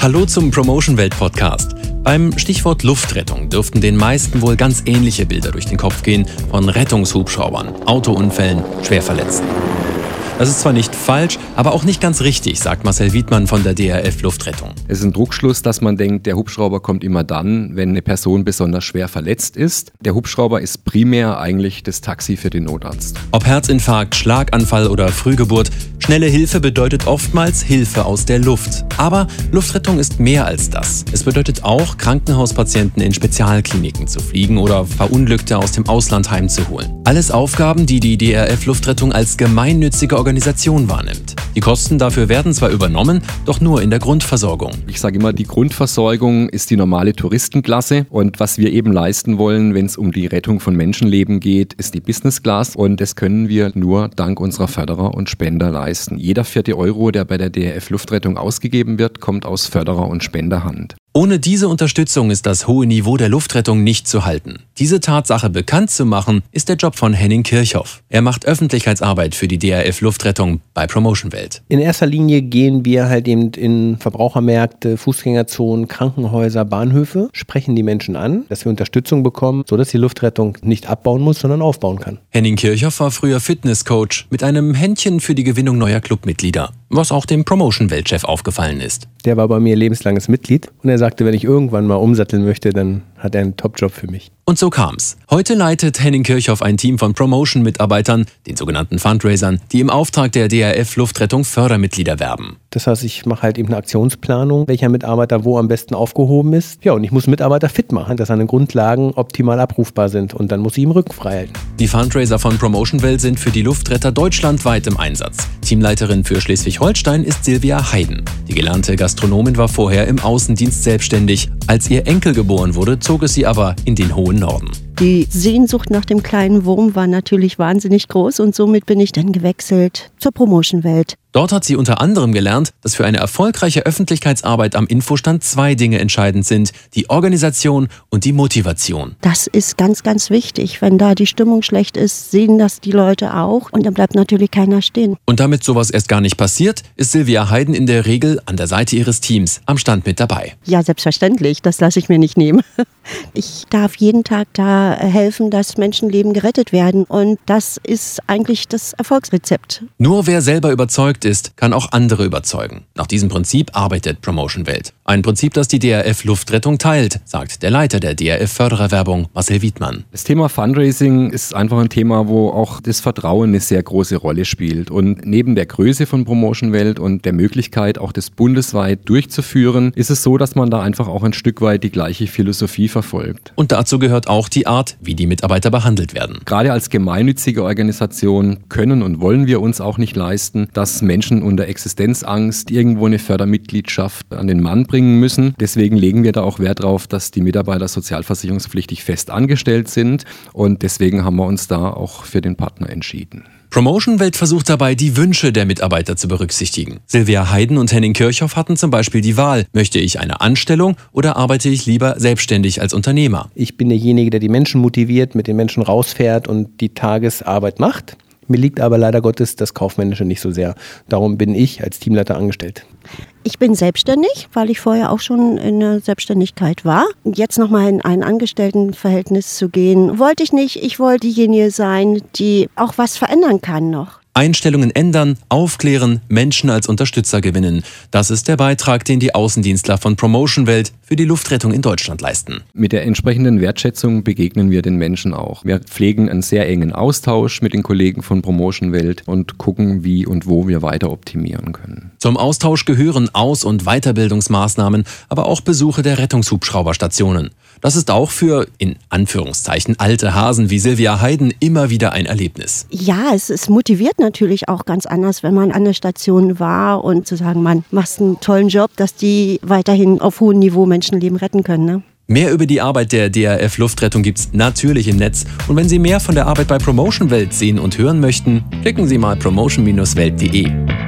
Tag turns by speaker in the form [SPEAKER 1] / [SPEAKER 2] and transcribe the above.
[SPEAKER 1] Hallo zum Promotion Welt Podcast. Beim Stichwort Luftrettung dürften den meisten wohl ganz ähnliche Bilder durch den Kopf gehen von Rettungshubschraubern, Autounfällen, Schwerverletzten. Das ist zwar nicht falsch, aber auch nicht ganz richtig, sagt Marcel Wiedmann von der DRF Luftrettung.
[SPEAKER 2] Es ist ein Druckschluss, dass man denkt, der Hubschrauber kommt immer dann, wenn eine Person besonders schwer verletzt ist. Der Hubschrauber ist primär eigentlich das Taxi für den Notarzt.
[SPEAKER 1] Ob Herzinfarkt, Schlaganfall oder Frühgeburt, schnelle Hilfe bedeutet oftmals Hilfe aus der Luft. Aber Luftrettung ist mehr als das. Es bedeutet auch, Krankenhauspatienten in Spezialkliniken zu fliegen oder Verunglückte aus dem Ausland heimzuholen. Alles Aufgaben, die die DRF Luftrettung als gemeinnützige Organisation wahrnimmt. Die Kosten dafür werden zwar übernommen, doch nur in der Grundversorgung.
[SPEAKER 2] Ich sage immer, die Grundversorgung ist die normale Touristenklasse und was wir eben leisten wollen, wenn es um die Rettung von Menschenleben geht, ist die Business Class und das können wir nur dank unserer Förderer und Spender leisten. Jeder vierte Euro, der bei der DRF Luftrettung ausgegeben wird, kommt aus Förderer- und Spenderhand.
[SPEAKER 1] Ohne diese Unterstützung ist das hohe Niveau der Luftrettung nicht zu halten. Diese Tatsache bekannt zu machen, ist der Job von Henning Kirchhoff. Er macht Öffentlichkeitsarbeit für die DRF Luftrettung bei Promotion Welt.
[SPEAKER 3] In erster Linie gehen wir halt eben in Verbrauchermärkte, Fußgängerzonen, Krankenhäuser, Bahnhöfe, sprechen die Menschen an, dass wir Unterstützung bekommen, sodass die Luftrettung nicht abbauen muss, sondern aufbauen kann.
[SPEAKER 1] Henning Kirchhoff war früher Fitnesscoach mit einem Händchen für die Gewinnung neuer Clubmitglieder, was auch dem Promotion-Weltchef aufgefallen ist.
[SPEAKER 3] Der war bei mir lebenslanges Mitglied und er sagte, wenn ich irgendwann mal umsatteln möchte, dann hat er einen Top-Job für mich.
[SPEAKER 1] Und so kam's. Heute leitet Henning Kirchhoff ein Team von Promotion-Mitarbeitern, den sogenannten Fundraisern, die im Auftrag der DRF Luftrettung Fördermitglieder werben.
[SPEAKER 3] Das heißt, ich mache halt eben eine Aktionsplanung, welcher Mitarbeiter wo am besten aufgehoben ist. Ja, und ich muss Mitarbeiter fit machen, dass seine Grundlagen optimal abrufbar sind. Und dann muss ich ihm Rücken frei halten.
[SPEAKER 1] Die Fundraiser von Promotion Welt sind für die Luftretter deutschlandweit im Einsatz. Teamleiterin für Schleswig-Holstein ist Silvia Heiden. Die gelernte Gastronomin war vorher im Außendienst selbstständig. Als ihr Enkel geboren wurde, zog es sie aber in den hohen Norden.
[SPEAKER 4] Die Sehnsucht nach dem kleinen Wurm war natürlich wahnsinnig groß und somit bin ich dann gewechselt zur Promotion-Welt.
[SPEAKER 1] Dort hat sie unter anderem gelernt, dass für eine erfolgreiche Öffentlichkeitsarbeit am Infostand zwei Dinge entscheidend sind, die Organisation und die Motivation.
[SPEAKER 4] Das ist ganz, ganz wichtig. Wenn da die Stimmung schlecht ist, sehen das die Leute auch und dann bleibt natürlich keiner stehen.
[SPEAKER 1] Und damit sowas erst gar nicht passiert, ist Silvia Heiden in der Regel an der Seite ihres Teams am Stand mit dabei.
[SPEAKER 4] Ja, selbstverständlich. Das lasse ich mir nicht nehmen. Ich darf jeden Tag da helfen, dass Menschenleben gerettet werden und das ist eigentlich das Erfolgsrezept.
[SPEAKER 1] Nur wer selber überzeugt ist, kann auch andere überzeugen. Nach diesem Prinzip arbeitet Promotion Welt. Ein Prinzip, das die DRF Luftrettung teilt, sagt der Leiter der DRF Fördererwerbung, Marcel Wiedmann.
[SPEAKER 2] Das Thema Fundraising ist einfach ein Thema, wo auch das Vertrauen eine sehr große Rolle spielt. Und neben der Größe von Promotion Welt und der Möglichkeit, auch das bundesweit durchzuführen, ist es so, dass man da einfach auch ein Stück weit die gleiche Philosophie verfolgt.
[SPEAKER 1] Und dazu gehört auch die Art, wie die Mitarbeiter behandelt werden.
[SPEAKER 2] Gerade als gemeinnützige Organisation können und wollen wir uns auch nicht leisten, dass Menschen unter Existenzangst irgendwo eine Fördermitgliedschaft an den Mann bringen müssen. Deswegen legen wir da auch Wert darauf, dass die Mitarbeiter sozialversicherungspflichtig fest angestellt sind und deswegen haben wir uns da auch für den Partner entschieden.
[SPEAKER 1] Promotion Welt versucht dabei, die Wünsche der Mitarbeiter zu berücksichtigen. Silvia Heiden und Henning Kirchhoff hatten zum Beispiel die Wahl, möchte ich eine Anstellung oder arbeite ich lieber selbstständig als Unternehmer?
[SPEAKER 3] Ich bin derjenige, der die Menschen motiviert, mit den Menschen rausfährt und die Tagesarbeit macht. Mir liegt aber leider Gottes das Kaufmännische nicht so sehr. Darum bin ich als Teamleiter angestellt.
[SPEAKER 4] Ich bin selbstständig, weil ich vorher auch schon in der Selbstständigkeit war. Jetzt nochmal in ein Angestelltenverhältnis zu gehen, wollte ich nicht. Ich wollte diejenige sein, die auch was verändern kann noch.
[SPEAKER 1] Einstellungen ändern, aufklären, Menschen als Unterstützer gewinnen. Das ist der Beitrag, den die Außendienstler von Promotion Welt für die Luftrettung in Deutschland leisten.
[SPEAKER 2] Mit der entsprechenden Wertschätzung begegnen wir den Menschen auch. Wir pflegen einen sehr engen Austausch mit den Kollegen von Promotion Welt und gucken, wie und wo wir weiter optimieren können.
[SPEAKER 1] Zum Austausch gehören Aus- und Weiterbildungsmaßnahmen, aber auch Besuche der Rettungshubschrauberstationen. Das ist auch für, in Anführungszeichen, alte Hasen wie Silvia Heiden immer wieder ein Erlebnis.
[SPEAKER 4] Ja, es, es motiviert natürlich auch ganz anders, wenn man an der Station war und zu sagen, man macht einen tollen Job, dass die weiterhin auf hohem Niveau Menschenleben retten können. Ne?
[SPEAKER 1] Mehr über die Arbeit der DRF Luftrettung gibt's natürlich im Netz. Und wenn Sie mehr von der Arbeit bei Promotion Welt sehen und hören möchten, klicken Sie mal promotion-welt.de.